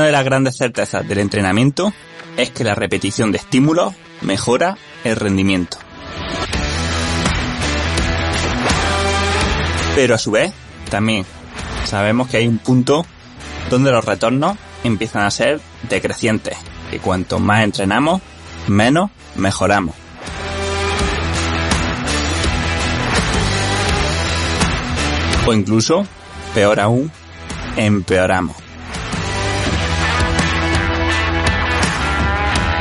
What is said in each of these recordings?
Una de las grandes certezas del entrenamiento es que la repetición de estímulos mejora el rendimiento. Pero a su vez, también sabemos que hay un punto donde los retornos empiezan a ser decrecientes, que cuanto más entrenamos, menos mejoramos. O incluso, peor aún, empeoramos.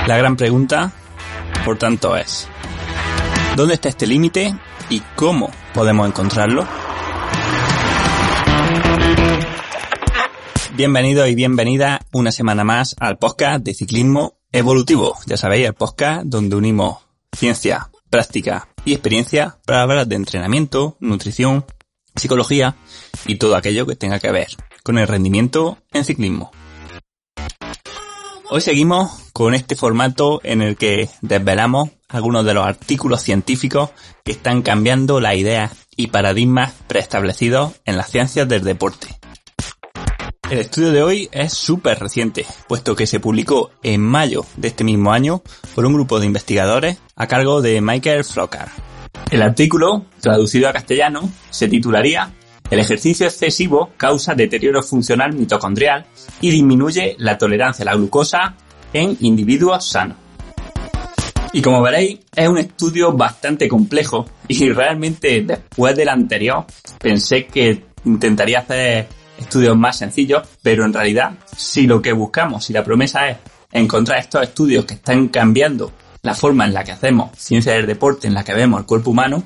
La gran pregunta, por tanto, es, ¿dónde está este límite y cómo podemos encontrarlo? Bienvenido y bienvenida una semana más al podcast de ciclismo evolutivo. Ya sabéis, el podcast donde unimos ciencia, práctica y experiencia para hablar de entrenamiento, nutrición, psicología y todo aquello que tenga que ver con el rendimiento en ciclismo. Hoy seguimos con este formato en el que desvelamos algunos de los artículos científicos que están cambiando las ideas y paradigmas preestablecidos en las ciencias del deporte. El estudio de hoy es súper reciente, puesto que se publicó en mayo de este mismo año por un grupo de investigadores a cargo de Michael Flockar. El artículo, traducido a castellano, se titularía El ejercicio excesivo causa deterioro funcional mitocondrial y disminuye la tolerancia a la glucosa en individuos sanos. Y como veréis, es un estudio bastante complejo y realmente después del anterior pensé que intentaría hacer estudios más sencillos, pero en realidad, si lo que buscamos, si la promesa es encontrar estos estudios que están cambiando la forma en la que hacemos ciencia del deporte, en la que vemos el cuerpo humano,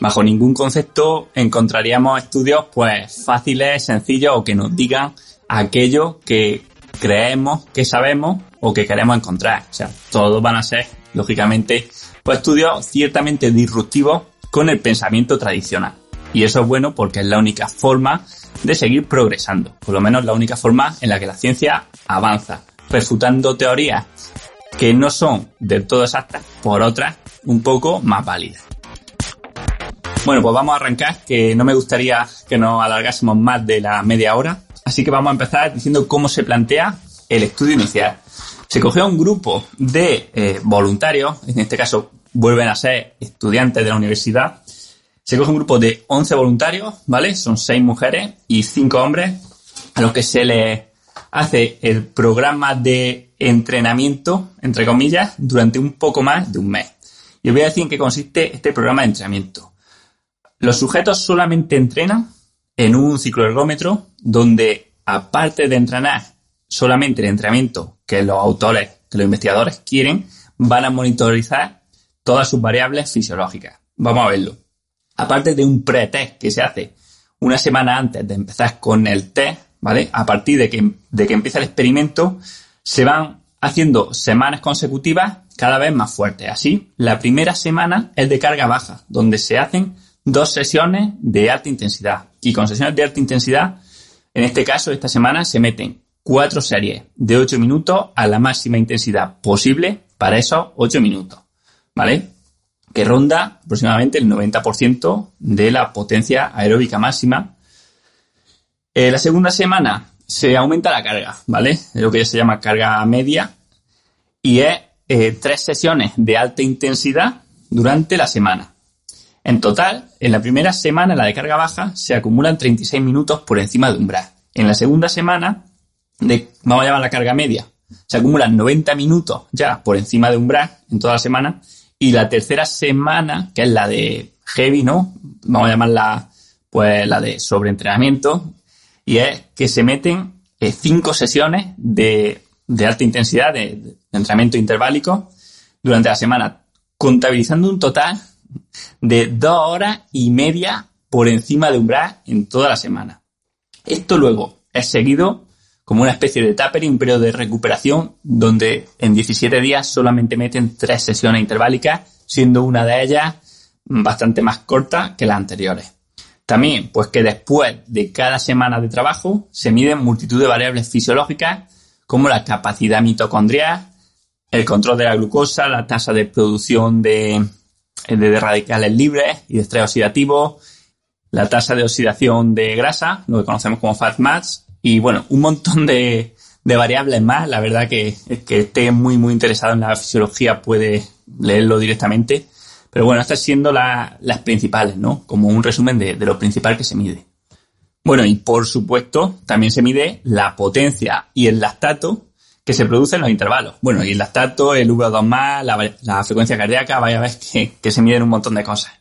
bajo ningún concepto encontraríamos estudios pues fáciles, sencillos o que nos digan aquello que creemos que sabemos o que queremos encontrar. O sea, todos van a ser, lógicamente, pues estudios ciertamente disruptivos con el pensamiento tradicional. Y eso es bueno porque es la única forma de seguir progresando, por lo menos la única forma en la que la ciencia avanza, refutando teorías que no son del todo exactas por otras un poco más válidas. Bueno, pues vamos a arrancar, que no me gustaría que nos alargásemos más de la media hora, así que vamos a empezar diciendo cómo se plantea el estudio inicial. Se cogió un grupo de eh, voluntarios, en este caso vuelven a ser estudiantes de la universidad, se coge un grupo de 11 voluntarios, ¿vale? Son 6 mujeres y 5 hombres a los que se les hace el programa de entrenamiento, entre comillas, durante un poco más de un mes. Y os voy a decir en qué consiste este programa de entrenamiento. Los sujetos solamente entrenan en un cicloergómetro donde, aparte de entrenar solamente el entrenamiento que los autores, que los investigadores quieren, van a monitorizar todas sus variables fisiológicas. Vamos a verlo aparte de un pre-test que se hace una semana antes de empezar con el test, ¿vale? A partir de que, de que empieza el experimento, se van haciendo semanas consecutivas cada vez más fuertes. Así, la primera semana es de carga baja, donde se hacen dos sesiones de alta intensidad. Y con sesiones de alta intensidad, en este caso, esta semana se meten cuatro series de 8 minutos a la máxima intensidad posible para esos 8 minutos. ¿Vale? que ronda aproximadamente el 90% de la potencia aeróbica máxima. Eh, la segunda semana se aumenta la carga, ¿vale? Es lo que se llama carga media y es eh, tres sesiones de alta intensidad durante la semana. En total, en la primera semana, la de carga baja, se acumulan 36 minutos por encima de umbral. En la segunda semana, de, vamos a llamar la carga media, se acumulan 90 minutos ya por encima de umbral en toda la semana y la tercera semana, que es la de heavy, ¿no? Vamos a llamarla, pues, la de sobreentrenamiento. Y es que se meten eh, cinco sesiones de, alta intensidad, de, entrenamiento interválico, durante la semana, contabilizando un total de dos horas y media por encima de umbral en toda la semana. Esto luego es seguido como una especie de tapering, un periodo de recuperación donde en 17 días solamente meten tres sesiones interválicas, siendo una de ellas bastante más corta que las anteriores. También, pues que después de cada semana de trabajo se miden multitud de variables fisiológicas como la capacidad mitocondrial, el control de la glucosa, la tasa de producción de, de radicales libres y de estrés oxidativo, la tasa de oxidación de grasa, lo que conocemos como fat mass, y bueno, un montón de, variables más. La verdad que el que esté muy, muy interesado en la fisiología puede leerlo directamente. Pero bueno, estas siendo las principales, ¿no? Como un resumen de lo principal que se mide. Bueno, y por supuesto, también se mide la potencia y el lactato que se produce en los intervalos. Bueno, y el lactato, el VO2+, la, la frecuencia cardíaca, vaya a ver que, que se miden un montón de cosas.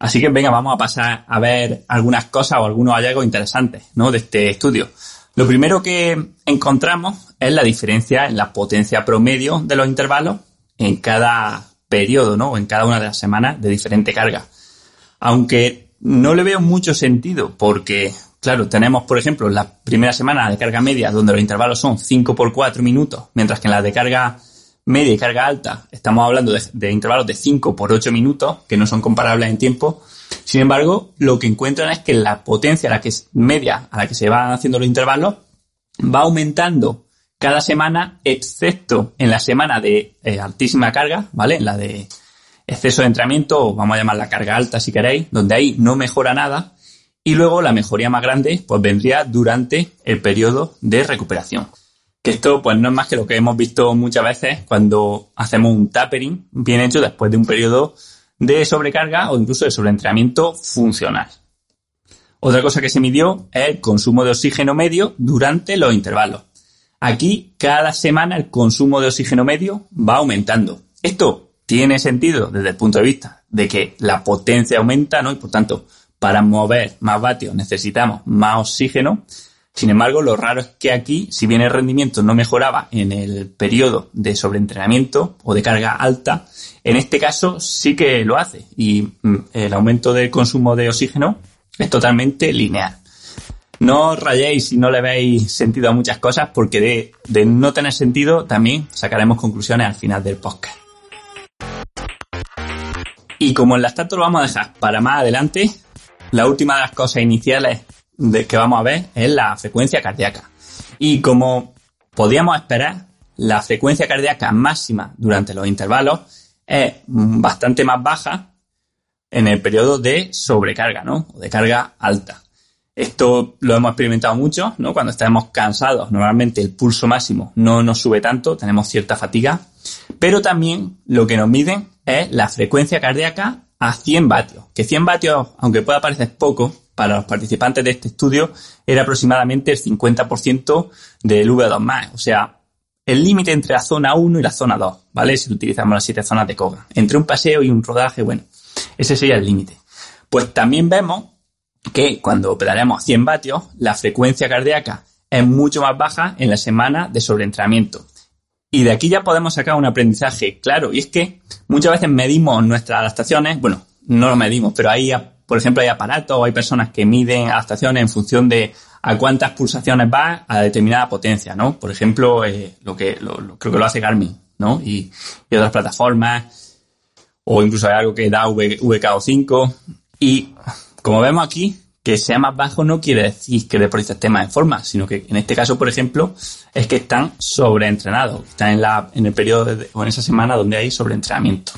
Así que venga, vamos a pasar a ver algunas cosas o algunos hallazgos interesantes, ¿no? De este estudio. Lo primero que encontramos es la diferencia en la potencia promedio de los intervalos en cada periodo, ¿no? O en cada una de las semanas de diferente carga. Aunque no le veo mucho sentido porque, claro, tenemos, por ejemplo, la primera semana de carga media donde los intervalos son 5 por 4 minutos, mientras que en la de carga media y carga alta estamos hablando de, intervalos de 5 por 8 minutos, que no son comparables en tiempo. Sin embargo, lo que encuentran es que la potencia a la que es media a la que se van haciendo los intervalos va aumentando cada semana, excepto en la semana de eh, altísima carga, ¿vale? En la de exceso de entrenamiento, o vamos a llamar la carga alta si queréis, donde ahí no mejora nada. Y luego la mejoría más grande, pues vendría durante el periodo de recuperación. Que esto, pues no es más que lo que hemos visto muchas veces cuando hacemos un tapering bien hecho después de un periodo de sobrecarga o incluso de sobreentrenamiento funcional. Otra cosa que se midió es el consumo de oxígeno medio durante los intervalos. Aquí, cada semana el consumo de oxígeno medio va aumentando. Esto tiene sentido desde el punto de vista de que la potencia aumenta, ¿no? Y por tanto, para mover más vatios necesitamos más oxígeno. Sin embargo, lo raro es que aquí, si bien el rendimiento no mejoraba en el periodo de sobreentrenamiento o de carga alta, en este caso sí que lo hace y mm, el aumento del consumo de oxígeno es totalmente lineal. No os rayéis si no le veis sentido a muchas cosas, porque de, no tener sentido también sacaremos conclusiones al final del podcast. Y como el lactato lo vamos a dejar para más adelante, la última de las cosas iniciales de que vamos a ver es la frecuencia cardíaca. Y como podíamos esperar, la frecuencia cardíaca máxima durante los intervalos es bastante más baja en el periodo de sobrecarga, ¿no? O de carga alta. Esto lo hemos experimentado mucho, ¿no? Cuando estamos cansados, normalmente el pulso máximo no nos sube tanto, tenemos cierta fatiga, pero también lo que nos miden es la frecuencia cardíaca a 100 vatios, que 100 vatios, aunque pueda parecer poco, para los participantes de este estudio era aproximadamente el 50% del V2+, o sea, el límite entre la zona 1 y la zona 2, ¿vale? Si utilizamos las siete zonas de Koga. Entre un paseo y un rodaje, bueno, ese sería el límite. Pues también vemos que cuando pedaleamos 100 vatios, la frecuencia cardíaca es mucho más baja en la semana de sobreentrenamiento. Y de aquí ya podemos sacar un aprendizaje claro, y es que muchas veces medimos nuestras adaptaciones, bueno, no lo medimos, pero hay, por ejemplo, hay aparatos o hay personas que miden adaptaciones en función de a cuántas pulsaciones va a determinada potencia, ¿no? Por ejemplo, eh, lo que creo que lo hace Garmin, ¿no? Y, y, otras plataformas, o incluso hay algo que da VKO5, y como vemos aquí, que sea más bajo no quiere decir que el deportista esté más en forma, sino que en este caso, por ejemplo, es que están sobreentrenados, están en, la, en el periodo o en esa semana donde hay sobreentrenamiento.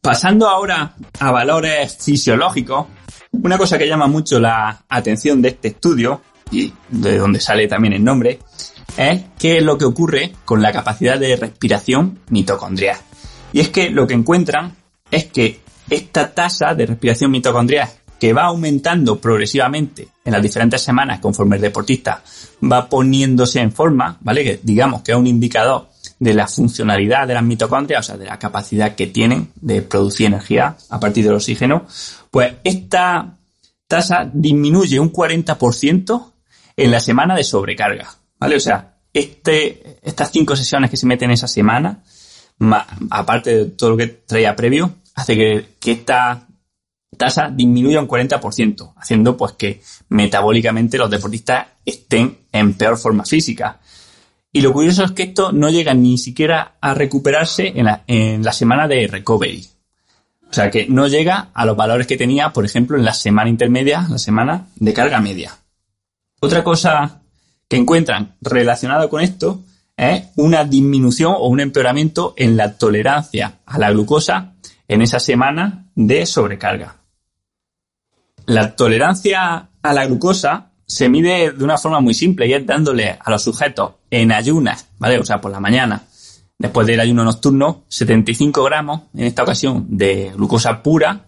Pasando ahora a valores fisiológicos, una cosa que llama mucho la atención de este estudio, y de donde sale también el nombre, es qué es lo que ocurre con la capacidad de respiración mitocondrial. Y es que lo que encuentran es que esta tasa de respiración mitocondrial que va aumentando progresivamente en las diferentes semanas conforme el deportista va poniéndose en forma, ¿vale? Que digamos que es un indicador de la funcionalidad de las mitocondrias, o sea, de la capacidad que tienen de producir energía a partir del oxígeno, pues esta tasa disminuye un 40% en la semana de sobrecarga, ¿vale? O sea, este, estas cinco sesiones que se meten en esa semana, aparte de todo lo que traía previo, hace que, que esta tasa disminuya un 40%, haciendo pues que metabólicamente los deportistas estén en peor forma física. Y lo curioso es que esto no llega ni siquiera a recuperarse en la, en la semana de recovery. O sea que no llega a los valores que tenía, por ejemplo, en la semana intermedia, la semana de carga media. Otra cosa que encuentran relacionado con esto es una disminución o un empeoramiento en la tolerancia a la glucosa en esa semana de sobrecarga. La tolerancia a la glucosa se mide de una forma muy simple y es dándole a los sujetos en ayunas, ¿vale? O sea, por la mañana, después del ayuno nocturno, 75 gramos, en esta ocasión, de glucosa pura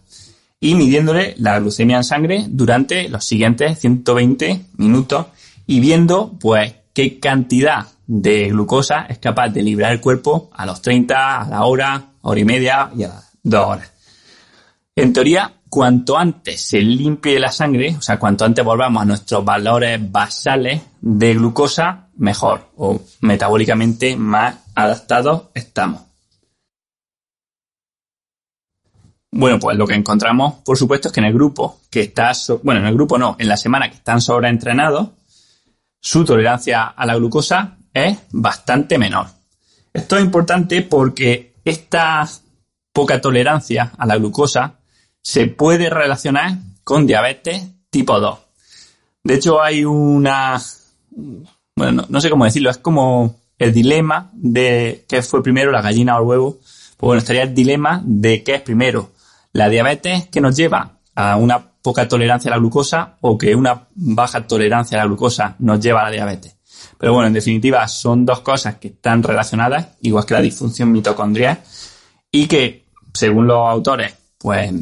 y midiéndole la glucemia en sangre durante los siguientes 120 minutos y viendo, pues, qué cantidad de glucosa es capaz de liberar el cuerpo a los 30, a la hora, hora y media y a las dos horas. En teoría, cuanto antes se limpie la sangre, o sea, cuanto antes volvamos a nuestros valores basales de glucosa, mejor o metabólicamente más adaptados estamos. Bueno, pues lo que encontramos, por supuesto, es que en el grupo que está, bueno, en el grupo no, en la semana que están sobreentrenados, su tolerancia a la glucosa es bastante menor. Esto es importante porque esta poca tolerancia a la glucosa se puede relacionar con diabetes tipo 2. De hecho, hay una... Bueno, no, sé cómo decirlo, es como el dilema de qué fue primero, la gallina o el huevo. Pues bueno, estaría el dilema de qué es primero, la diabetes que nos lleva a una poca tolerancia a la glucosa o que una baja tolerancia a la glucosa nos lleva a la diabetes. Pero bueno, en definitiva, son dos cosas que están relacionadas, igual que la disfunción mitocondrial, y que, según los autores, pues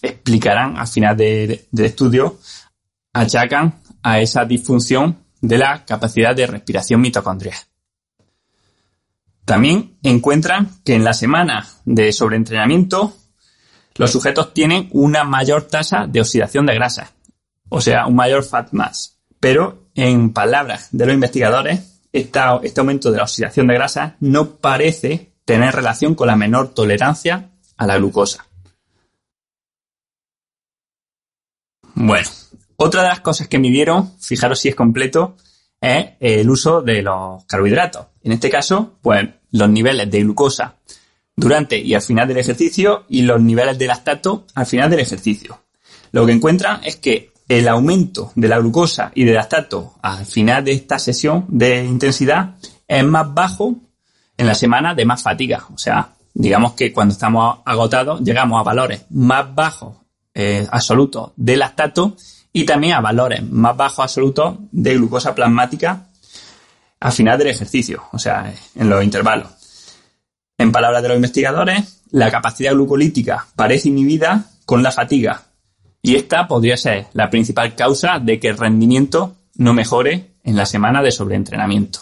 explicarán al final del estudio, achacan a esa disfunción de la capacidad de respiración mitocondrial. También encuentran que en la semana de sobreentrenamiento los sujetos tienen una mayor tasa de oxidación de grasa, o sea, un mayor fat mass. Pero, en palabras de los investigadores, este aumento de la oxidación de grasa no parece tener relación con la menor tolerancia a la glucosa. Bueno, otra de las cosas que midieron, fijaros si es completo, es el uso de los carbohidratos. En este caso, pues los niveles de glucosa durante y al final del ejercicio y los niveles de lactato al final del ejercicio. Lo que encuentran es que el aumento de la glucosa y de lactato al final de esta sesión de intensidad es más bajo en la semana de más fatiga. O sea, digamos que cuando estamos agotados llegamos a valores más bajos eh, absolutos de lactato y también a valores más bajos absolutos de glucosa plasmática al final del ejercicio, o sea, en los intervalos. En palabras de los investigadores, la capacidad glucolítica parece inhibida con la fatiga y esta podría ser la principal causa de que el rendimiento no mejore en la semana de sobreentrenamiento.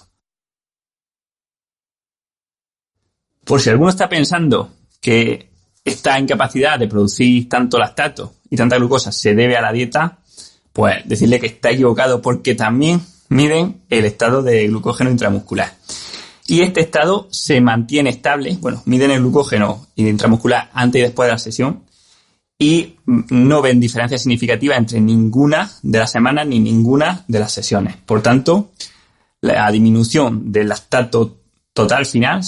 Por si alguno está pensando que esta incapacidad de producir tanto lactato y tanta glucosa se debe a la dieta, pues decirle que está equivocado porque también miden el estado de glucógeno intramuscular y este estado se mantiene estable. Bueno, miden el glucógeno intramuscular antes y después de la sesión y no ven diferencia significativa entre ninguna de las semanas ni ninguna de las sesiones. Por tanto, la disminución del lactato total final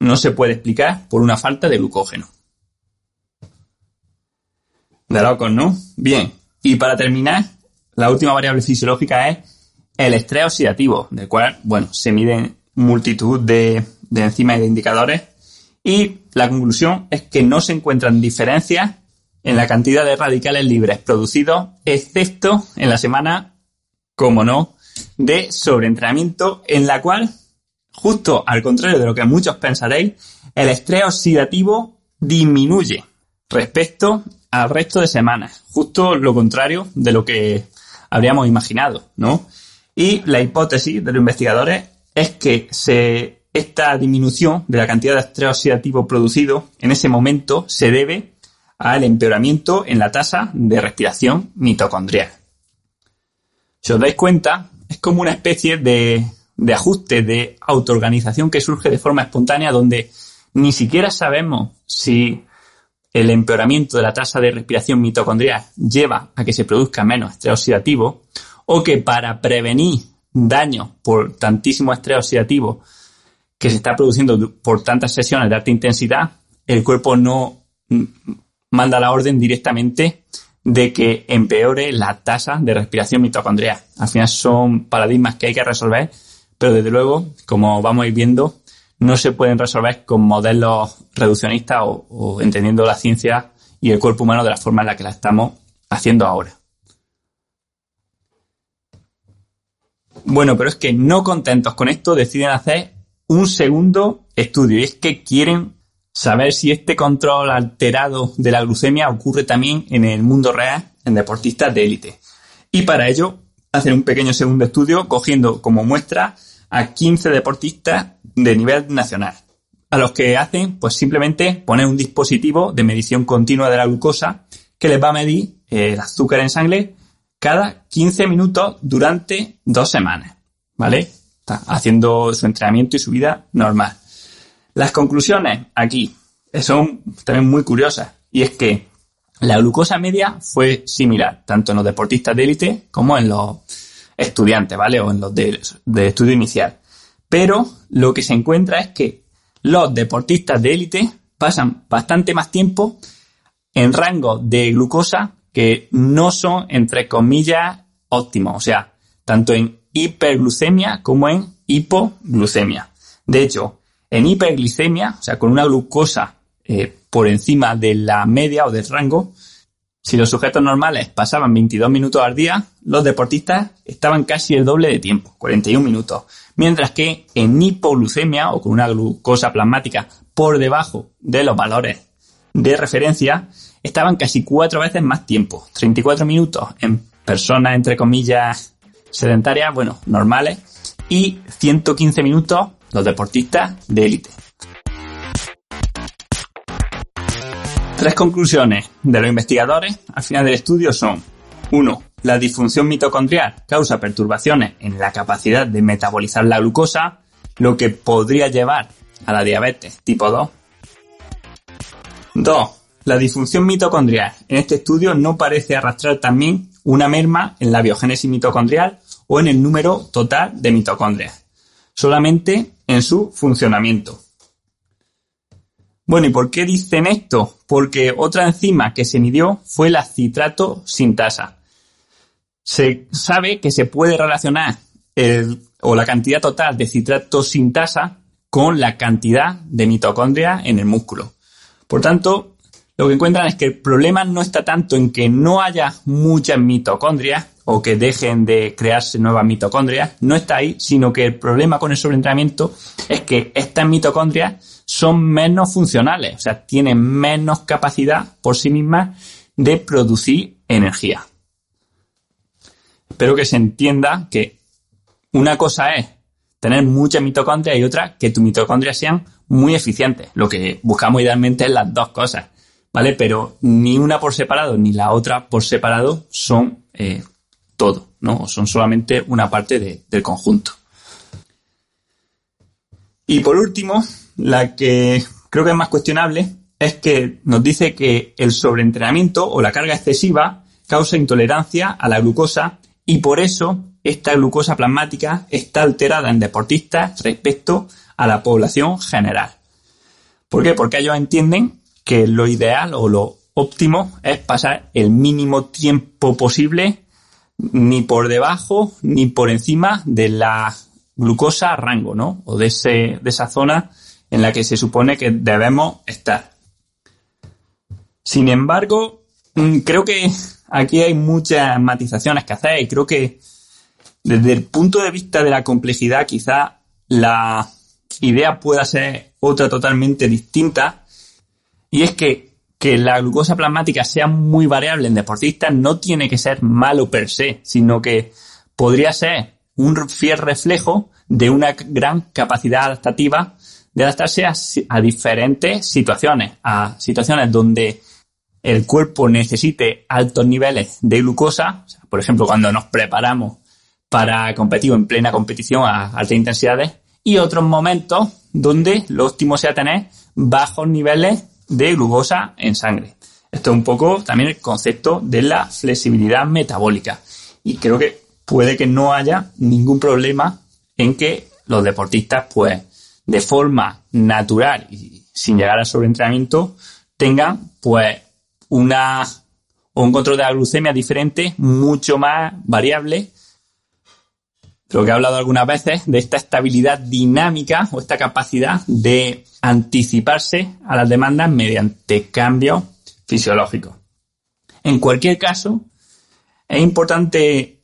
no se puede explicar por una falta de glucógeno. De locos, ¿no? Bien. Y para terminar, la última variable fisiológica es el estrés oxidativo, del cual, bueno, se miden multitud de, enzimas y de indicadores. Y la conclusión es que no se encuentran diferencias en la cantidad de radicales libres producidos, excepto en la semana, como no, de sobreentrenamiento, en la cual, justo al contrario de lo que muchos pensaréis, el estrés oxidativo disminuye respecto al resto de semanas. Justo lo contrario de lo que habríamos imaginado, ¿no? Y la hipótesis de los investigadores es que esta disminución de la cantidad de estrés oxidativo producido en ese momento se debe al empeoramiento en la tasa de respiración mitocondrial. Si os dais cuenta, es como una especie de, de ajuste, de autoorganización que surge de forma espontánea donde ni siquiera sabemos si el empeoramiento de la tasa de respiración mitocondrial lleva a que se produzca menos estrés oxidativo o que para prevenir daño por tantísimo estrés oxidativo que se está produciendo por tantas sesiones de alta intensidad, el cuerpo no manda la orden directamente de que empeore la tasa de respiración mitocondrial. Al final son paradigmas que hay que resolver pero desde luego, como vamos a ir viendo, no se pueden resolver con modelos reduccionistas o, entendiendo la ciencia y el cuerpo humano de la forma en la que la estamos haciendo ahora. Bueno, pero es que no contentos con esto deciden hacer un segundo estudio y es que quieren saber si este control alterado de la glucemia ocurre también en el mundo real en deportistas de élite. Y para ello hacen un pequeño segundo estudio cogiendo como muestra a 15 deportistas de nivel nacional, a los que hacen pues simplemente poner un dispositivo de medición continua de la glucosa que les va a medir el azúcar en sangre cada 15 minutos durante dos semanas, ¿vale? Está haciendo su entrenamiento y su vida normal. Las conclusiones aquí son también muy curiosas y es que la glucosa media fue similar tanto en los deportistas de élite como en los estudiantes, ¿vale? O en los de, estudio inicial. Pero lo que se encuentra es que los deportistas de élite pasan bastante más tiempo en rango de glucosa que no son, entre comillas, óptimos. O sea, tanto en hiperglucemia como en hipoglucemia. De hecho, en hiperglicemia, o sea, con una glucosa eh, por encima de la media o del rango, si los sujetos normales pasaban 22 minutos al día, los deportistas estaban casi el doble de tiempo, 41 minutos. Mientras que en hipoglucemia o con una glucosa plasmática por debajo de los valores de referencia, estaban casi cuatro veces más tiempo, 34 minutos en personas entre comillas sedentarias, bueno, normales, y 115 minutos los deportistas de élite. Tres conclusiones de los investigadores al final del estudio son 1. La disfunción mitocondrial causa perturbaciones en la capacidad de metabolizar la glucosa, lo que podría llevar a la diabetes tipo 2. 2. La disfunción mitocondrial en este estudio no parece arrastrar también una merma en la biogénesis mitocondrial o en el número total de mitocondrias, solamente en su funcionamiento. Bueno, ¿y por qué dicen esto? Porque otra enzima que se midió fue la citrato sintasa. Se sabe que se puede relacionar el, o la cantidad total de citrato sintasa con la cantidad de mitocondria en el músculo. Por tanto, lo que encuentran es que el problema no está tanto en que no haya muchas mitocondrias o que dejen de crearse nuevas mitocondrias, no está ahí, sino que el problema con el sobreentrenamiento es que estas mitocondrias son menos funcionales, o sea, tienen menos capacidad por sí mismas de producir energía. Espero que se entienda que una cosa es tener muchas mitocondrias y otra que tus mitocondrias sean muy eficientes. Lo que buscamos idealmente es las dos cosas, ¿vale? Pero ni una por separado ni la otra por separado son eh, todo, ¿no? Son solamente una parte del conjunto. Y por último, la que creo que es más cuestionable es que nos dice que el sobreentrenamiento o la carga excesiva causa intolerancia a la glucosa y por eso esta glucosa plasmática está alterada en deportistas respecto a la población general. ¿Por qué? Porque ellos entienden que lo ideal o lo óptimo es pasar el mínimo tiempo posible ni por debajo ni por encima de la glucosa rango, ¿no? O de, ese, de esa zona en la que se supone que debemos estar. Sin embargo, mm, creo que aquí hay muchas matizaciones que hacer y creo que desde el punto de vista de la complejidad quizá la idea pueda ser otra totalmente distinta y es que que la glucosa plasmática sea muy variable en deportistas no tiene que ser malo per se, sino que podría ser un fiel reflejo de una gran capacidad adaptativa de adaptarse a, diferentes situaciones, a situaciones donde el cuerpo necesite altos niveles de glucosa, por ejemplo, cuando nos preparamos para competir en plena competición a altas intensidades, y otros momentos donde lo óptimo sea tener bajos niveles de glucosa en sangre. Esto es un poco también el concepto de la flexibilidad metabólica. Y creo que puede que no haya ningún problema en que los deportistas, pues, de forma natural y sin llegar al sobreentrenamiento, tengan, pues, una, un control de la glucemia diferente, mucho más variable, lo que he hablado algunas veces, de esta estabilidad dinámica o esta capacidad de anticiparse a las demandas mediante cambios fisiológicos. En cualquier caso, es importante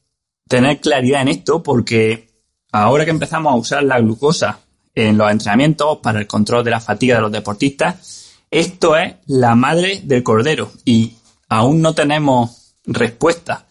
tener claridad en esto porque ahora que empezamos a usar la glucosa en los entrenamientos para el control de la fatiga de los deportistas, esto es la madre del cordero y aún no tenemos respuesta.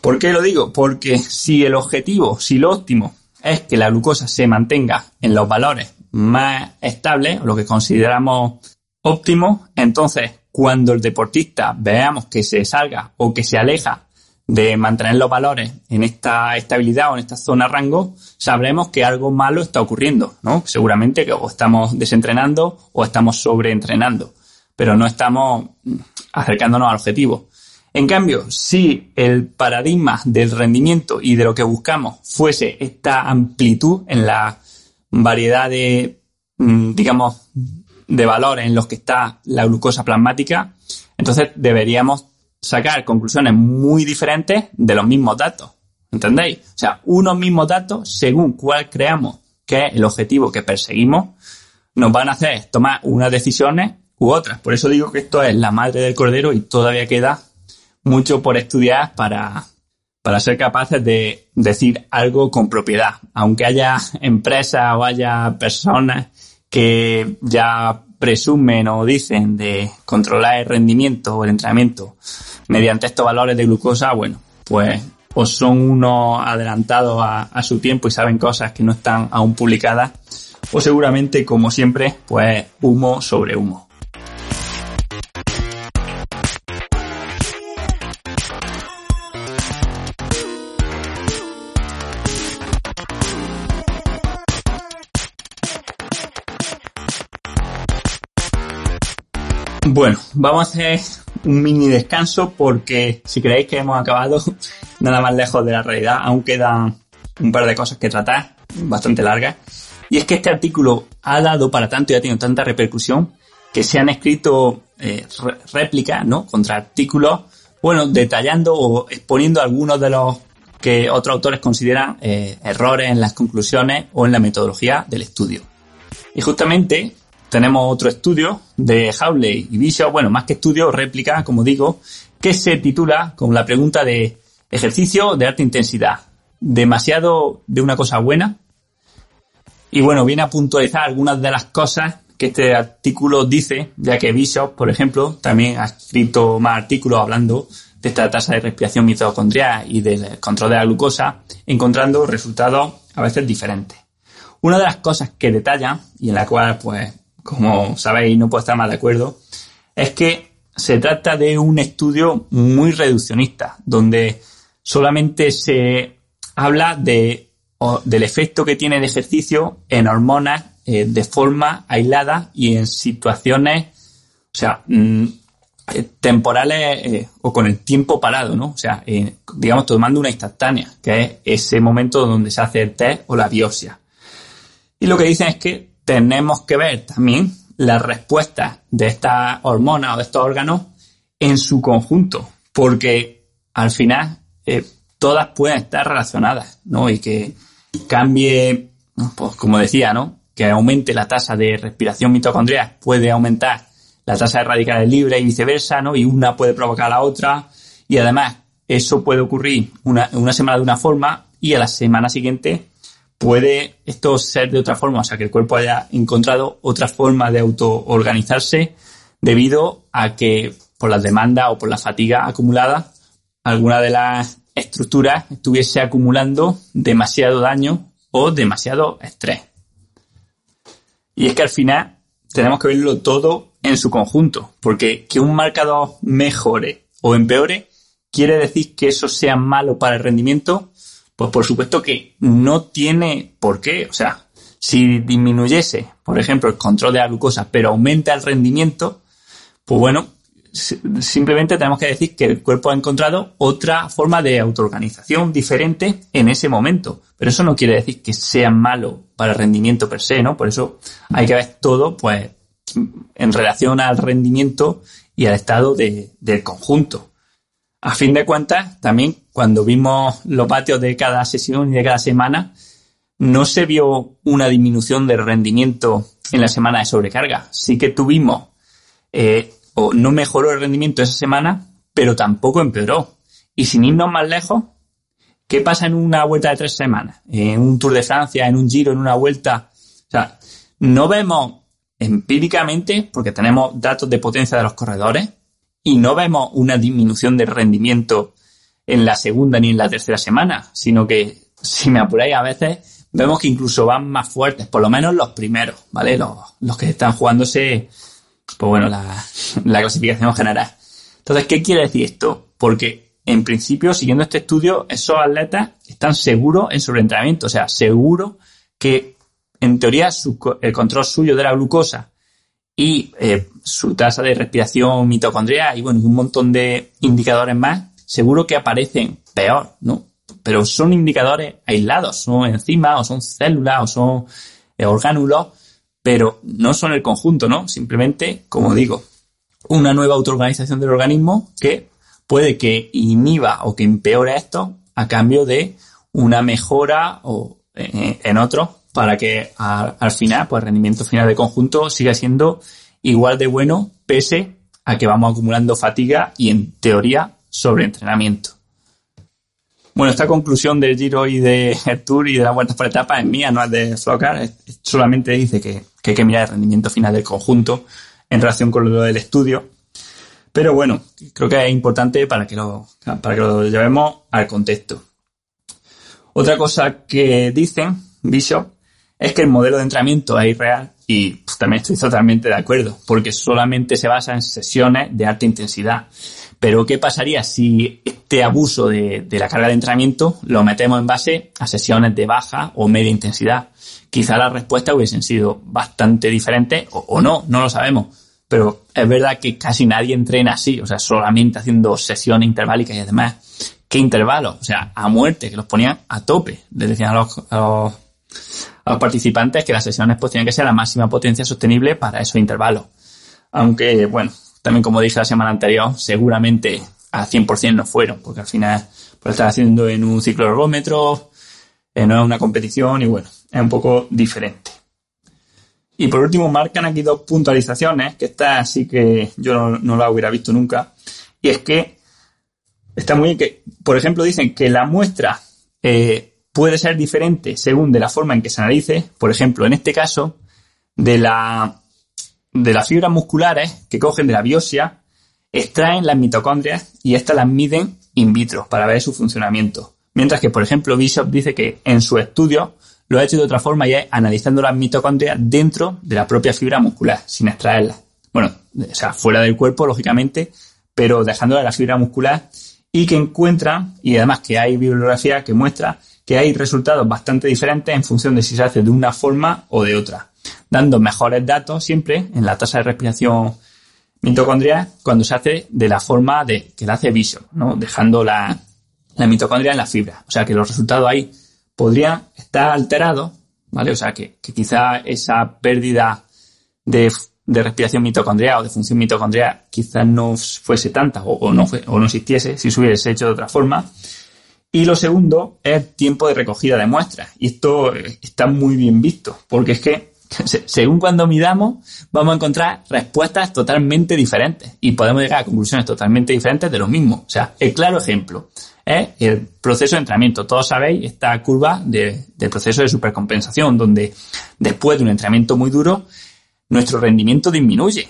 ¿Por qué lo digo? Porque si el objetivo, si lo óptimo es que la glucosa se mantenga en los valores más estables, lo que consideramos óptimo, entonces cuando el deportista veamos que se salga o que se aleja de mantener los valores en esta estabilidad o en esta zona rango, sabremos que algo malo está ocurriendo, ¿no? Seguramente que o estamos desentrenando o estamos sobreentrenando, pero no estamos acercándonos al objetivo. En cambio, si el paradigma del rendimiento y de lo que buscamos fuese esta amplitud en la variedad de, mm, digamos, de valores en los que está la glucosa plasmática, entonces deberíamos sacar conclusiones muy diferentes de los mismos datos. ¿Entendéis? O sea, unos mismos datos, según cuál creamos que es el objetivo que perseguimos, nos van a hacer tomar unas decisiones u otras. Por eso digo que esto es la madre del cordero y todavía queda mucho por estudiar para, para ser capaces de decir algo con propiedad. Aunque haya empresas o haya personas que ya presumen o dicen de controlar el rendimiento o el entrenamiento mediante estos valores de glucosa, bueno, pues o son unos adelantados a, a su tiempo y saben cosas que no están aún publicadas, o seguramente, como siempre, pues humo sobre humo. Bueno, vamos a hacer un mini descanso porque si creéis que hemos acabado nada más lejos de la realidad, aún quedan un par de cosas que tratar, bastante largas. Y es que este artículo ha dado para tanto y ha tenido tanta repercusión que se han escrito eh, réplicas, ¿no? Contra artículos, bueno, detallando o exponiendo algunos de los que otros autores consideran eh, errores en las conclusiones o en la metodología del estudio. Y justamente tenemos otro estudio de Howley y Bishop, bueno, más que estudio, réplica, como digo, que se titula con la pregunta de ejercicio de alta intensidad. ¿Demasiado de una cosa buena? Y bueno, viene a puntualizar algunas de las cosas que este artículo dice, ya que Bishop, por ejemplo, también ha escrito más artículos hablando de esta tasa de respiración mitocondrial y del control de la glucosa, encontrando resultados a veces diferentes. Una de las cosas que detalla, y en la cual pues como sabéis, no puedo estar más de acuerdo, es que se trata de un estudio muy reduccionista, donde solamente se habla de, del efecto que tiene el ejercicio en hormonas eh, de forma aislada y en situaciones, o sea, mm, eh, temporales eh, o con el tiempo parado, ¿no? O sea, digamos, tomando una instantánea, que es ese momento donde se hace el test o la biopsia. Y lo que dicen es que tenemos que ver también las respuestas de estas hormonas o de estos órganos en su conjunto, porque al final eh, todas pueden estar relacionadas, ¿no? Y que cambie, pues como decía, ¿no? Que aumente la tasa de respiración mitocondrial puede aumentar la tasa de radicales libres y viceversa, ¿no? Y una puede provocar a la otra. Y además, eso puede ocurrir una, una semana de una forma y a la semana siguiente puede esto ser de otra forma, o sea, que el cuerpo haya encontrado otra forma de autoorganizarse debido a que por las demandas o por la fatiga acumulada, alguna de las estructuras estuviese acumulando demasiado daño o demasiado estrés. Y es que al final tenemos que verlo todo en su conjunto, porque que un marcador mejore o empeore quiere decir que eso sea malo para el rendimiento pues por supuesto que no tiene por qué. O sea, si disminuyese, por ejemplo, el control de la glucosa, pero aumenta el rendimiento, pues bueno, simplemente tenemos que decir que el cuerpo ha encontrado otra forma de autoorganización diferente en ese momento. Pero eso no quiere decir que sea malo para el rendimiento per se, ¿no? Por eso hay que ver todo, pues, en relación al rendimiento y al estado del conjunto. A fin de cuentas, también cuando vimos los patios de cada sesión y de cada semana, no se vio una disminución de rendimiento en la semana de sobrecarga. Sí que tuvimos, eh, o no mejoró el rendimiento esa semana, pero tampoco empeoró. Y sin irnos más lejos, ¿qué pasa en una vuelta de tres semanas? En un Tour de Francia, en un Giro, en una vuelta. O sea, no vemos empíricamente, porque tenemos datos de potencia de los corredores, y no vemos una disminución de rendimiento en la segunda ni en la tercera semana, sino que, si me apuráis, a veces vemos que incluso van más fuertes, por lo menos los primeros, ¿vale? Los, los que están jugándose, pues bueno, la, la clasificación general. Entonces, ¿qué quiere decir esto? Porque, en principio, siguiendo este estudio, esos atletas están seguros en sobreentrenamiento, o sea, seguro que, en teoría, el control suyo de la glucosa y eh, su tasa de respiración mitocondrial y bueno, un montón de indicadores más, seguro que aparecen peor, ¿no? Pero son indicadores aislados, son enzimas o son células o son eh, orgánulos, pero no son el conjunto, ¿no? Simplemente, como digo, una nueva autoorganización del organismo que puede que inhiba o que empeore esto a cambio de una mejora o eh, en otros para que al final, pues el rendimiento final de conjunto siga siendo igual de bueno, pese a que vamos acumulando fatiga y en teoría sobreentrenamiento. Bueno, esta conclusión del Giro y del Tour y de las vueltas por etapas es mía, no es de Flocar, solamente dice que, que, hay que mirar el rendimiento final del conjunto en relación con lo del estudio. Pero bueno, creo que es importante para que lo, para que lo llevemos al contexto. Otra cosa que dicen Bishop es que el modelo de entrenamiento es irreal y pues, también estoy totalmente de acuerdo, porque solamente se basa en sesiones de alta intensidad. Pero ¿qué pasaría si este abuso de, la carga de entrenamiento lo metemos en base a sesiones de baja o media intensidad? Quizá la respuesta hubiesen sido bastante diferente o, no, no lo sabemos. Pero es verdad que casi nadie entrena así, o sea, solamente haciendo sesiones interválicas y además, ¿qué intervalos? O sea, a muerte, que los ponían a tope. Les decían a los, a los a los participantes que las sesiones pues tienen que ser la máxima potencia sostenible para esos intervalos. Aunque, bueno, también como dije la semana anterior, seguramente al 100% no fueron, porque al final pues haciendo en un ciclo ergómetro, eh, no es una competición y bueno, es un poco diferente. Y por último, marcan aquí dos puntualizaciones, que esta sí que yo no, no la hubiera visto nunca, y es que está muy bien que, por ejemplo, dicen que la muestra eh, puede ser diferente según de la forma en que se analice. Por ejemplo, en este caso, de la de las fibras musculares que cogen de la biopsia, extraen las mitocondrias y estas las miden in vitro para ver su funcionamiento. Mientras que, por ejemplo, Bishop dice que en su estudio lo ha hecho de otra forma y es analizando las mitocondrias dentro de la propia fibra muscular, sin extraerlas. Bueno, o sea, fuera del cuerpo, lógicamente, pero dejándola la fibra muscular y que encuentran, y además que hay bibliografía que muestra que hay resultados bastante diferentes en función de si se hace de una forma o de otra, dando mejores datos siempre en la tasa de respiración mitocondrial cuando se hace de la forma de que la hace Vision, ¿no? dejando la, mitocondria en la fibra. O sea que los resultados ahí podrían estar alterados, ¿vale? O sea que, quizá esa pérdida de, respiración mitocondrial o de función mitocondrial quizás no fuese tanta o, no, o no existiese si se hubiese hecho de otra forma y lo segundo es tiempo de recogida de muestras. Y esto eh, está muy bien visto, porque es que según cuando midamos, vamos a encontrar respuestas totalmente diferentes y podemos llegar a conclusiones totalmente diferentes de lo mismo. O sea, el claro ejemplo es el proceso de entrenamiento. Todos sabéis esta curva del proceso de supercompensación, donde después de un entrenamiento muy duro, nuestro rendimiento disminuye,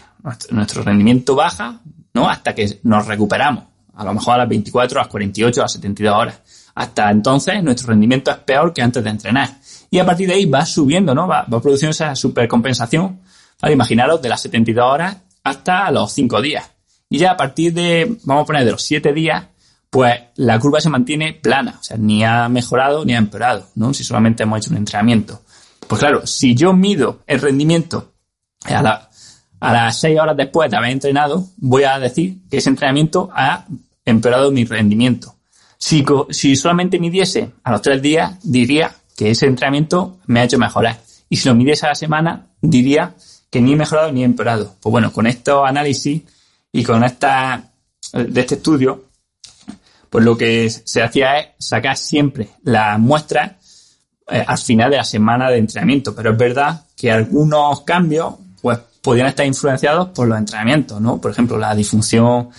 nuestro rendimiento baja, ¿no? Hasta que nos recuperamos a lo mejor a las 24, a las 48, a las 72 horas. Hasta entonces nuestro rendimiento es peor que antes de entrenar. Y a partir de ahí va subiendo, ¿no? Va, va produciendo esa supercompensación. ¿vale? Imaginaros de las 72 horas hasta los 5 días. Y ya a partir de, vamos a poner de los 7 días, pues la curva se mantiene plana. O sea, ni ha mejorado ni ha empeorado, ¿no? Si solamente hemos hecho un entrenamiento. Pues claro, si yo mido el rendimiento a, a las 6 horas después de haber entrenado, voy a decir que ese entrenamiento ha empeorado mi rendimiento. Si, si solamente midiese a los tres días, diría que ese entrenamiento me ha hecho mejorar. Y si lo midiese a la semana, diría que ni he mejorado ni he empeorado. Pues bueno, con estos análisis y con esta, de este estudio, pues lo que se hacía es sacar siempre las muestras eh, al final de la semana de entrenamiento. Pero es verdad que algunos cambios, pues, podían estar influenciados por los entrenamientos, ¿no? Por ejemplo, la disfunción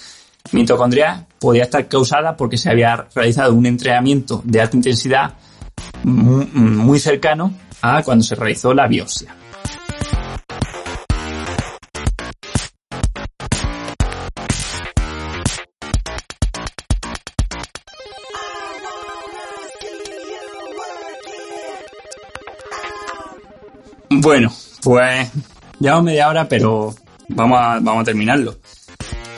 mitocondrial podía estar causada porque se había realizado un entrenamiento de alta intensidad muy cercano a cuando se realizó la biopsia. Bueno, pues llevamos media hora, pero vamos a, vamos a terminarlo.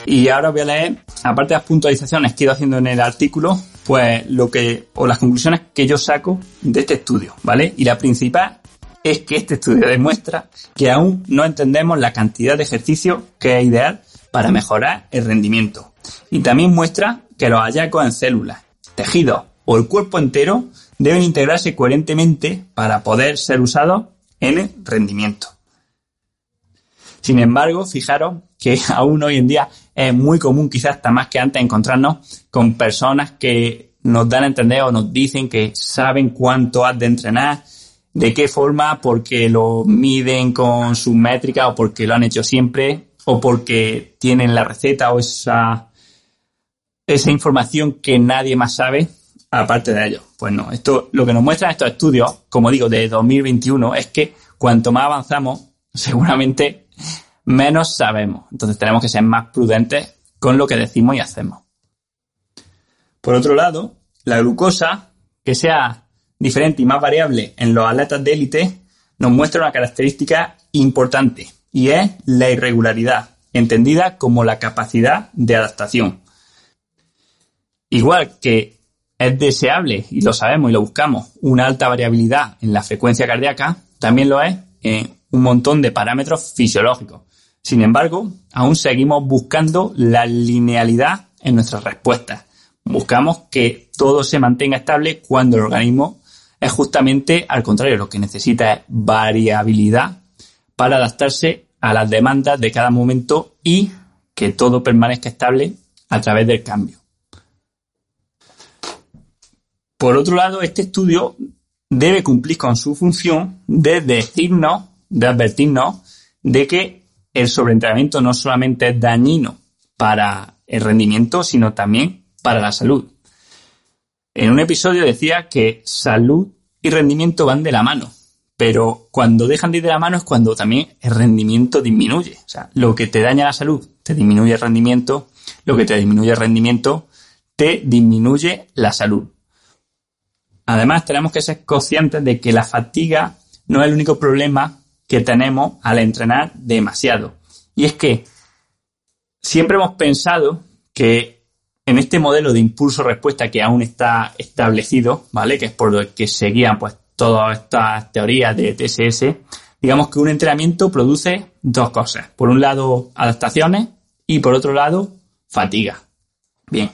Y ahora voy a leer, aparte de las puntualizaciones que he ido haciendo en el artículo, pues lo que, o las conclusiones que yo saco de este estudio, ¿vale? Y la principal es que este estudio demuestra que aún no entendemos la cantidad de ejercicio que es ideal para mejorar el rendimiento. Y también muestra que los hallazgos en células, tejidos o el cuerpo entero deben integrarse coherentemente para poder ser usados en rendimiento. Sin embargo, fijaros que aún hoy en día es muy común, quizás hasta más que antes, encontrarnos con personas que nos dan a entender o nos dicen que saben cuánto has de entrenar, de qué forma, porque lo miden con sus métricas o porque lo han hecho siempre o porque tienen la receta o esa, esa información que nadie más sabe aparte de ello. Pues no, esto lo que nos muestran estos estudios, como digo, de 2021, es que cuanto más avanzamos, seguramente menos sabemos. Entonces tenemos que ser más prudentes con lo que decimos y hacemos. Por otro lado, la glucosa, que sea diferente y más variable en los atletas de élite, nos muestra una característica importante y es la irregularidad, entendida como la capacidad de adaptación. Igual que es deseable, y lo sabemos y lo buscamos, una alta variabilidad en la frecuencia cardíaca, también lo es en un montón de parámetros fisiológicos. Sin embargo, aún seguimos buscando la linealidad en nuestras respuestas. Buscamos que todo se mantenga estable cuando el organismo es justamente al contrario, lo que necesita es variabilidad para adaptarse a las demandas de cada momento y que todo permanezca estable a través del cambio. Por otro lado, este estudio debe cumplir con su función de decirnos, de advertirnos de que el sobreentrenamiento no solamente es dañino para el rendimiento, sino también para la salud. En un episodio decía que salud y rendimiento van de la mano, pero cuando dejan de ir de la mano es cuando también el rendimiento disminuye. O sea, lo que te daña la salud te disminuye el rendimiento, lo que te disminuye el rendimiento te disminuye la salud. Además, tenemos que ser conscientes de que la fatiga no es el único problema que tenemos al entrenar demasiado. Y es que siempre hemos pensado que en este modelo de impulso-respuesta que aún está establecido, ¿vale? Que es por lo que seguían pues todas estas teorías de TSS, digamos que un entrenamiento produce dos cosas. Por un lado, adaptaciones y por otro lado, fatiga. Bien,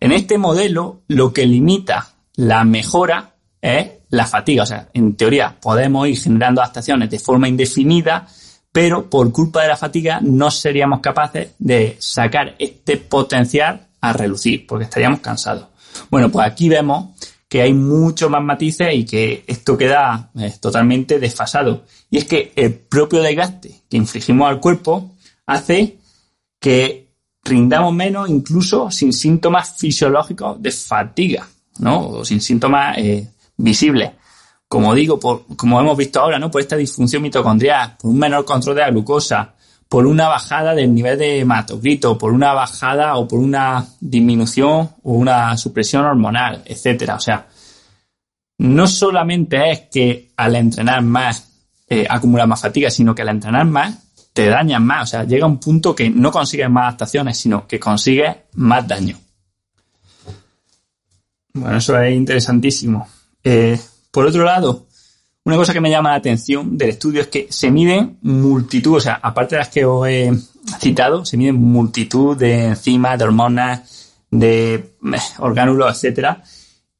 en este modelo lo que limita la mejora es la fatiga. O sea, en teoría podemos ir generando adaptaciones de forma indefinida, pero por culpa de la fatiga no seríamos capaces de sacar este potencial a relucir, porque estaríamos cansados. Bueno, pues aquí vemos que hay muchos más matices y que esto queda eh, totalmente desfasado. Y es que el propio desgaste que infligimos al cuerpo hace que rindamos menos incluso sin síntomas fisiológicos de fatiga. ¿no? O sin síntomas eh, visibles. Como digo, por, como hemos visto ahora, ¿no? Por esta disfunción mitocondrial, por un menor control de la glucosa, por una bajada del nivel de hematocrito, por una bajada o por una disminución o una supresión hormonal, etcétera. O sea, no solamente es que al entrenar más eh, acumulas más fatiga, sino que al entrenar más te dañas más. O sea, llega un punto que no consigues más adaptaciones, sino que consigues más daño. Bueno, eso es interesantísimo. Eh, por otro lado, una cosa que me llama la atención del estudio es que se miden multitud, o sea, aparte de las que os he citado, se miden multitud de enzimas, de hormonas, de eh, orgánulos, etcétera,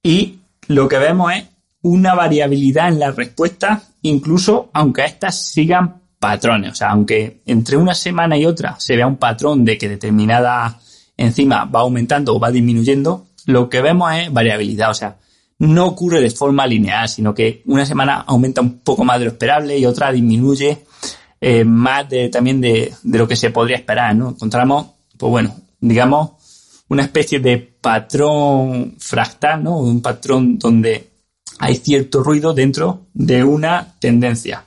y lo que vemos es una variabilidad en la respuesta, incluso aunque estas sigan patrones, o sea, aunque entre una semana y otra se vea un patrón de que determinada enzima va aumentando o va disminuyendo, lo que vemos es variabilidad, o sea, no ocurre de forma lineal, sino que una semana aumenta un poco más de lo esperable y otra disminuye eh, más de, también de, de, lo que se podría esperar, ¿no? Encontramos, pues bueno, digamos, una especie de patrón fractal, ¿no? Un patrón donde hay cierto ruido dentro de una tendencia.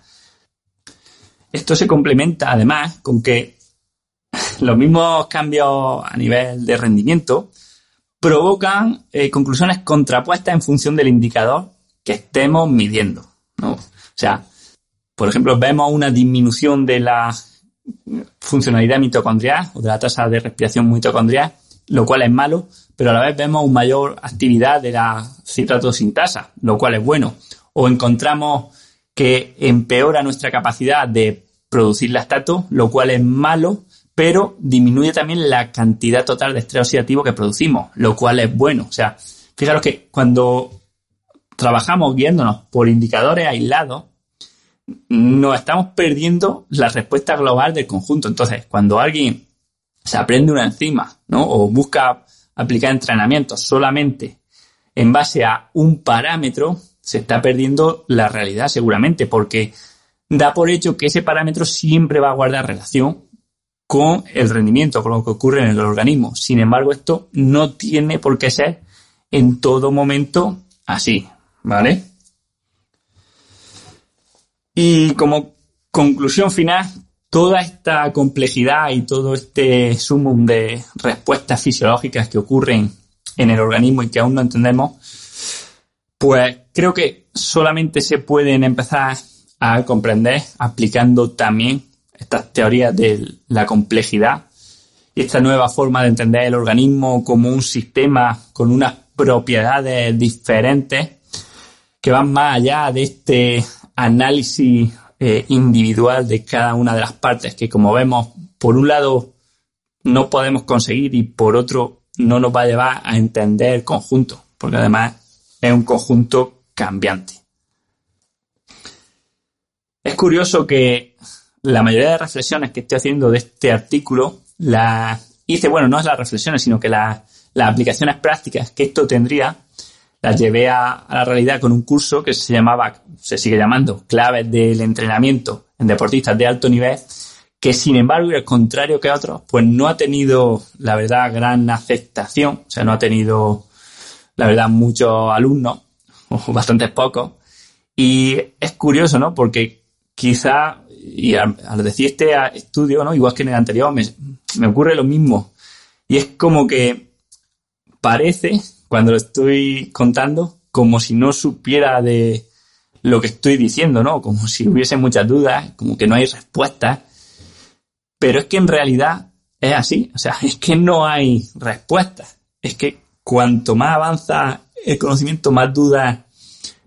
Esto se complementa además con que los mismos cambios a nivel de rendimiento provocan eh, conclusiones contrapuestas en función del indicador que estemos midiendo. ¿no? O sea, por ejemplo, vemos una disminución de la funcionalidad mitocondrial o de la tasa de respiración mitocondrial, lo cual es malo, pero a la vez vemos una mayor actividad de la citrato sintasa, lo cual es bueno. O encontramos que empeora nuestra capacidad de producir lactato, lo cual es malo, pero disminuye también la cantidad total de estrés oxidativo que producimos, lo cual es bueno. O sea, fijaros que cuando trabajamos guiándonos por indicadores aislados, nos estamos perdiendo la respuesta global del conjunto. Entonces, cuando alguien se aprende una enzima, ¿no? O busca aplicar entrenamiento solamente en base a un parámetro, se está perdiendo la realidad seguramente, porque da por hecho que ese parámetro siempre va a guardar relación con el rendimiento, con lo que ocurre en el organismo. Sin embargo, esto no tiene por qué ser en todo momento así, ¿vale? Y como conclusión final, toda esta complejidad y todo este sumum de respuestas fisiológicas que ocurren en el organismo y que aún no entendemos, pues creo que solamente se pueden empezar a comprender aplicando también estas teorías de la complejidad y esta nueva forma de entender el organismo como un sistema con unas propiedades diferentes que van más allá de este análisis eh, individual de cada una de las partes que como vemos por un lado no podemos conseguir y por otro no nos va a llevar a entender el conjunto porque además es un conjunto cambiante. Es curioso que la mayoría de reflexiones que estoy haciendo de este artículo las hice, bueno, no es las reflexiones, sino que las aplicaciones prácticas que esto tendría las llevé a, la realidad con un curso que se llamaba, se sigue llamando, Claves del Entrenamiento en Deportistas de Alto Nivel, que sin embargo, y al contrario que otros, pues no ha tenido, la verdad, gran aceptación, o sea, no ha tenido, la verdad, muchos alumnos, o bastantes pocos, y es curioso, ¿no? Porque quizá, y al, decir este estudio, ¿no? Igual que en el anterior, me, me ocurre lo mismo. Y es como que parece cuando lo estoy contando como si no supiera de lo que estoy diciendo, ¿no? Como si hubiese muchas dudas, como que no hay respuesta. Pero es que en realidad es así, o sea, es que no hay respuesta. Es que cuanto más avanza el conocimiento, más dudas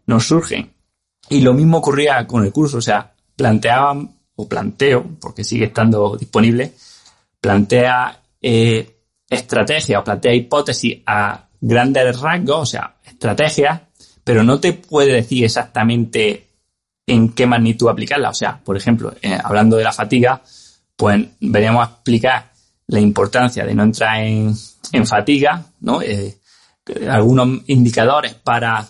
nos surgen. Y lo mismo ocurría con el curso, o sea, planteaban, o planteo, porque sigue estando disponible, plantea eh, estrategia o plantea hipótesis a grandes rasgos, o sea, estrategias, pero no te puede decir exactamente en qué magnitud aplicarla. O sea, por ejemplo, eh, hablando de la fatiga, pues veníamos a explicar la importancia de no entrar en, fatiga, ¿no? Eh, algunos indicadores para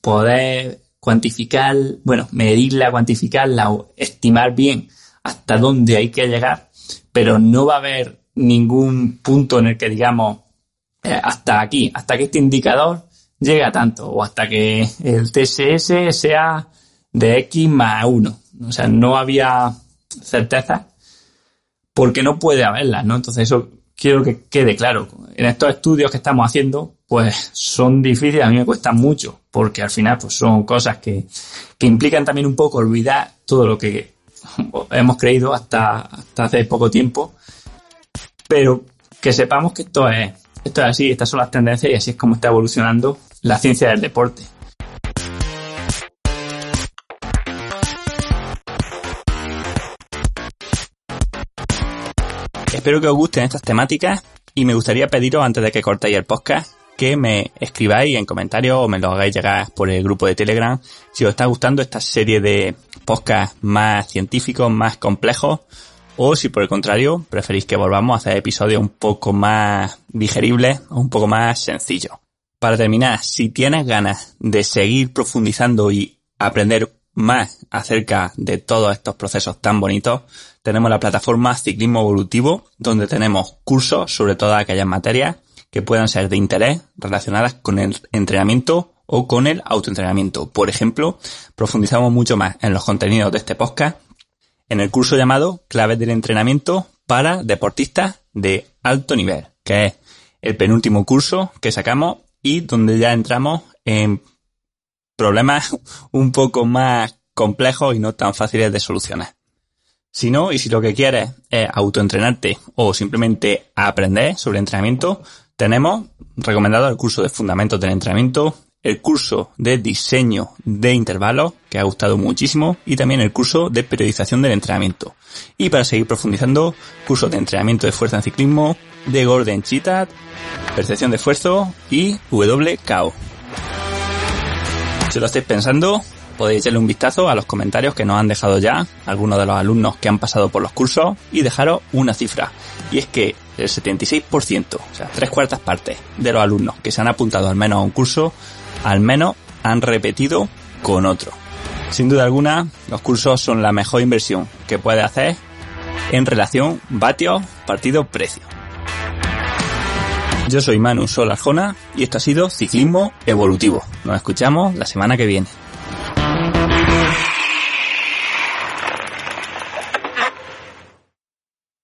poder cuantificar, bueno, medirla, cuantificarla o estimar bien hasta dónde hay que llegar, pero no va a haber ningún punto en el que digamos eh, hasta aquí, hasta que este indicador llegue a tanto, o hasta que el TSS sea de X más 1. O sea, no había certeza porque no puede haberla, ¿no? Entonces eso quiero que quede claro. En estos estudios que estamos haciendo, pues son difíciles, a mí me cuestan mucho, porque al final pues son cosas que, que implican también un poco olvidar todo lo que hemos creído hasta, hasta hace poco tiempo, pero que sepamos que esto es esto es así, estas son las tendencias y así es como está evolucionando la ciencia del deporte. Espero que os gusten estas temáticas y me gustaría pediros antes de que cortéis el podcast que me escribáis en comentarios o me lo hagáis llegar por el grupo de Telegram si os está gustando esta serie de podcasts más científicos, más complejos o si por el contrario preferís que volvamos a hacer episodios un poco más digeribles o un poco más sencillos. Para terminar, si tienes ganas de seguir profundizando y aprender más acerca de todos estos procesos tan bonitos, tenemos la plataforma Ciclismo Evolutivo, donde tenemos cursos sobre todas aquellas materias que puedan ser de interés relacionadas con el entrenamiento o con el autoentrenamiento. Por ejemplo, profundizamos mucho más en los contenidos de este podcast en el curso llamado Claves del entrenamiento para deportistas de alto nivel, que es el penúltimo curso que sacamos y donde ya entramos en problemas un poco más complejos y no tan fáciles de solucionar. Si no, y si lo que quieres es autoentrenarte o simplemente aprender sobre entrenamiento, tenemos recomendado el curso de Fundamentos del Entrenamiento, el curso de diseño de intervalos, que ha gustado muchísimo, y también el curso de periodización del entrenamiento. Y para seguir profundizando, curso de entrenamiento de fuerza en ciclismo, de Gordon Cheetah, percepción de esfuerzo y WKO. Si lo estáis pensando, podéis echarle un vistazo a los comentarios que nos han dejado ya algunos de los alumnos que han pasado por los cursos y dejaros una cifra. Y es que el 76%, o sea, tres cuartas partes de los alumnos que se han apuntado al menos a un curso, al menos han repetido con otro. Sin duda alguna, los cursos son la mejor inversión que puede hacer en relación vatio partido precio. Yo soy Manu Sol Arjona y esto ha sido Ciclismo Evolutivo. Nos escuchamos la semana que viene.